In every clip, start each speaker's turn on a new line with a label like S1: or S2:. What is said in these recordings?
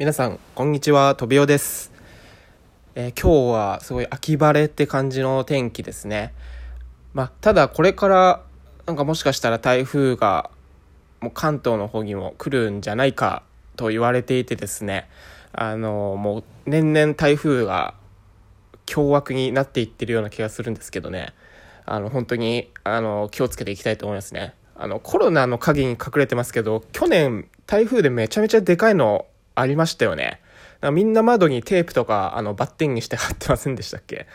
S1: 皆さんこんにちは。とびおです、えー、今日はすごい秋晴れって感じの天気ですね。まあただこれからなんかもしかしたら台風がもう関東の方にも来るんじゃないかと言われていてですね。あのもう年々台風が凶悪になっていってるような気がするんですけどね。あの本当にあの気をつけていきたいと思いますね。あのコロナの陰に隠れてますけど去年台風でめちゃめちゃでかいのありましたよね。みんな窓にテープとか、あの、バッテンにして貼ってませんでしたっけ？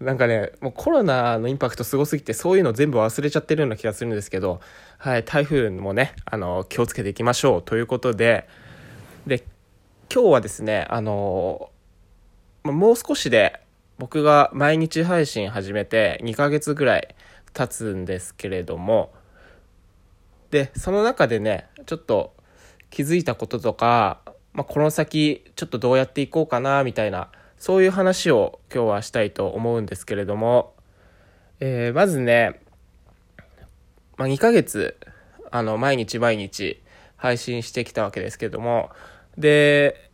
S1: なんかね、もうコロナのインパクトすごすぎて、そういうの全部忘れちゃってるような気がするんですけど、はい、台風もね、あの、気をつけていきましょうということで、で、今日はですね、あの、もう少しで、僕が毎日配信始めて2ヶ月ぐらい経つんですけれども、で、その中でね、ちょっと気づいたこととか、まあ、この先ちょっとどうやっていこうかなみたいなそういう話を今日はしたいと思うんですけれども、えー、まずね、まあ、2ヶ月あの毎日毎日配信してきたわけですけども。で、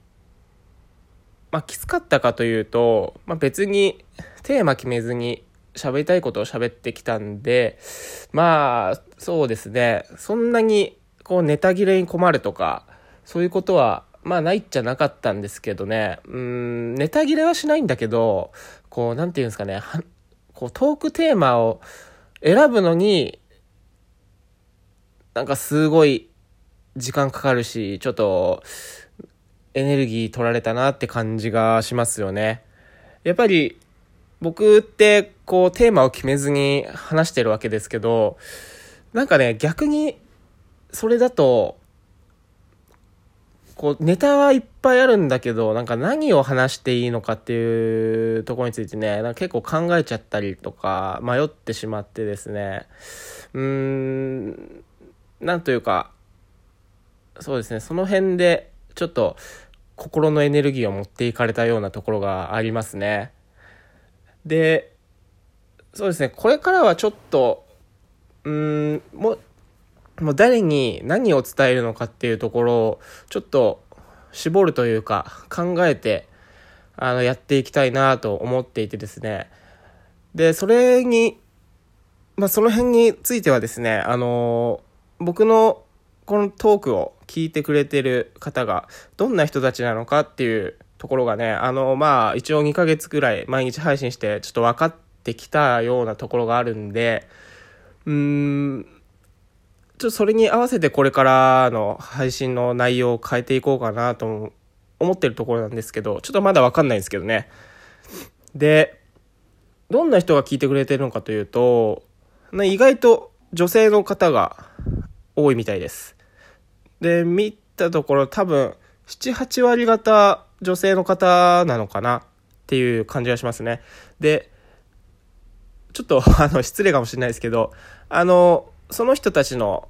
S1: まあ、きつかったかというと、まあ、別にテーマ決めずに喋りたいことを喋ってきたんでまあそうですね。そんなにこうネタ切れに困るとかそういうことはまあないっちゃなかったんですけどね、うん、ネタ切れはしないんだけど、こう、なんていうんですかね、こう、トークテーマを選ぶのに、なんかすごい時間かかるし、ちょっと、エネルギー取られたなって感じがしますよね。やっぱり、僕って、こう、テーマを決めずに話してるわけですけど、なんかね、逆に、それだと、こう、ネタはいっぱいあるんだけど、なんか何を話していいのかっていうところについてね、なんか結構考えちゃったりとか、迷ってしまってですね、うーん、なんというか、そうですね、その辺で、ちょっと、心のエネルギーを持っていかれたようなところがありますね。で、そうですね、これからはちょっと、うん、も、もう誰に何を伝えるのかっていうところをちょっと絞るというか考えてあのやっていきたいなと思っていてですね。でそれにまあその辺についてはですねあの僕のこのトークを聞いてくれてる方がどんな人たちなのかっていうところがねあのまあ一応2ヶ月ぐらい毎日配信してちょっと分かってきたようなところがあるんでうーんちょっとそれに合わせてこれからの配信の内容を変えていこうかなと思ってるところなんですけど、ちょっとまだわかんないんですけどね。で、どんな人が聞いてくれてるのかというと、意外と女性の方が多いみたいです。で、見たところ多分、7、8割方女性の方なのかなっていう感じがしますね。で、ちょっとあの失礼かもしれないですけど、あの、その人たちの、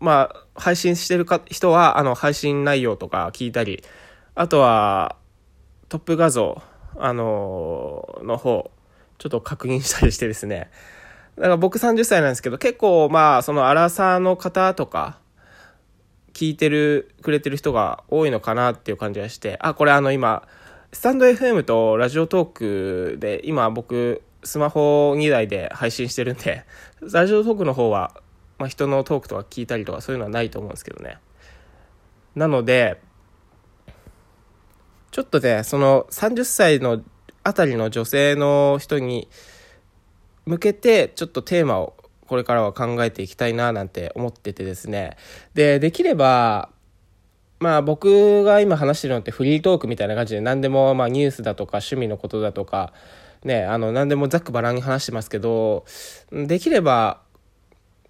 S1: まあ、配信してるか人は、あの、配信内容とか聞いたり、あとは、トップ画像、あのの方、ちょっと確認したりしてですね。だから僕30歳なんですけど、結構、まあ、そのアラサーの方とか、聞いてる、くれてる人が多いのかなっていう感じがして、あ、これあの今、スタンド FM とラジオトークで、今僕、スマホ2台で配信してるんで、ラジオトークの方は、まあ、人のトークとか聞いたりとかそういうのはないと思うんですけどね。なので、ちょっとね、その30歳のあたりの女性の人に向けて、ちょっとテーマをこれからは考えていきたいななんて思っててですね。で、できれば、まあ僕が今話してるのってフリートークみたいな感じで何でもまあニュースだとか趣味のことだとかね、あの、何でもざっくばらんに話してますけど、できれば、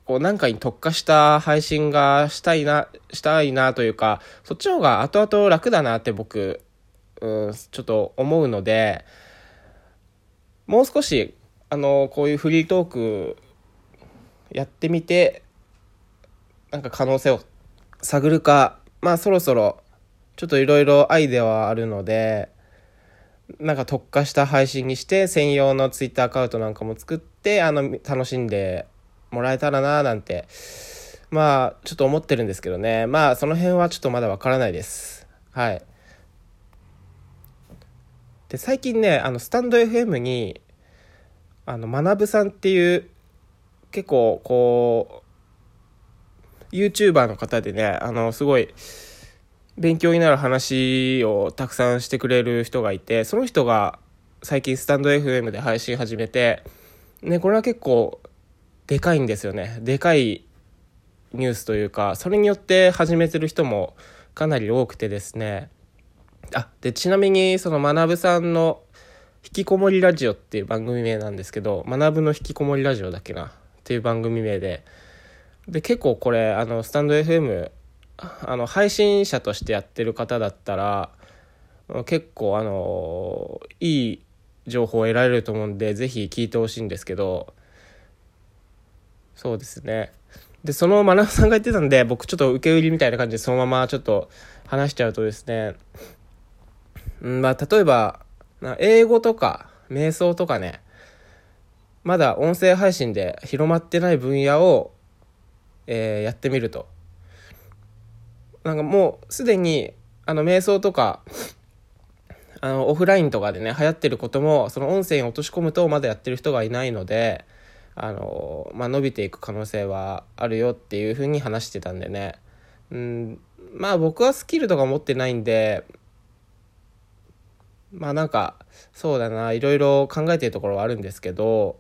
S1: こう、なんかに特化した配信がしたいな、したいなというか、そっちの方が後々楽だなって僕、うん、ちょっと思うので、もう少し、あの、こういうフリートークやってみて、なんか可能性を探るか、まあそろそろ、ちょっといろいろアイデアはあるので、なんか特化した配信にして専用のツイッターアカウントなんかも作ってあの楽しんでもらえたらななんてまあちょっと思ってるんですけどね。まあその辺はちょっとまだわからないです。はい。で最近ねあのスタンド FM にあの学さんっていう結構こう YouTuber の方でねあのすごい勉強になる話をたくさんしてくれる人がいてその人が最近スタンド FM で配信始めてねこれは結構でかいんですよね。でかいニュースというかそれによって始めてる人もかなり多くてですね。あでちなみにその学さんの「引きこもりラジオ」っていう番組名なんですけど学の引きこもりラジオだっけな？っていう番組名で。で結構これあのスタンド FM あの配信者としてやってる方だったら結構あのいい情報を得られると思うんでぜひ聞いてほしいんですけどそうですね。でその学さんが言ってたんで僕ちょっと受け売りみたいな感じでそのままちょっと話しちゃうとですねんまあ例えば英語とか瞑想とかねまだ音声配信で広まってない分野を、えー、やってみると。なんかもうすでにあの瞑想とかあのオフラインとかでね流行ってることもその音声に落とし込むとまだやってる人がいないのであの、まあ、伸びていく可能性はあるよっていうふうに話してたんでね。うんまあ僕はスキルとか持ってないんでまあなんかそうだないろいろ考えてるところはあるんですけど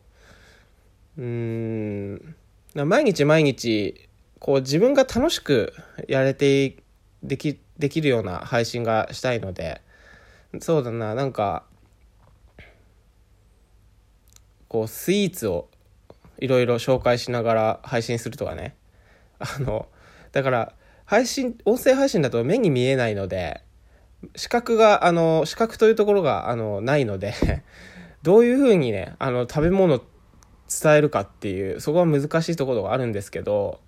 S1: うん毎日毎日こう自分が楽しくやれてできできるような配信がしたいのでそうだななんかこうスイーツをいろいろ紹介しながら配信するとかね。あのだから配信音声配信だと目に見えないので視覚があの視覚というところがあのないので どういうふうにねあの食べ物伝えるかっていうそこは難しいところがあるんですけど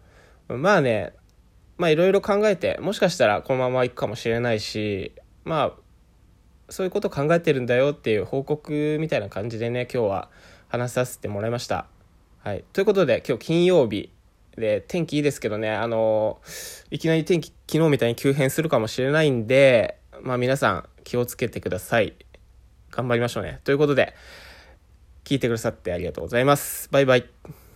S1: まあねまあいろいろ考えてもしかしたらこのまま行くかもしれないしまあそういうこと考えてるんだよっていう報告みたいな感じでね今日は話させてもらいました。はい、ということで今日金曜日で天気いいですけどねあのいきなり天気昨日みたいに急変するかもしれないんでまあ皆さん気をつけてください。頑張りましょうね。ということで聞いてくださってありがとうございます。バイバイ。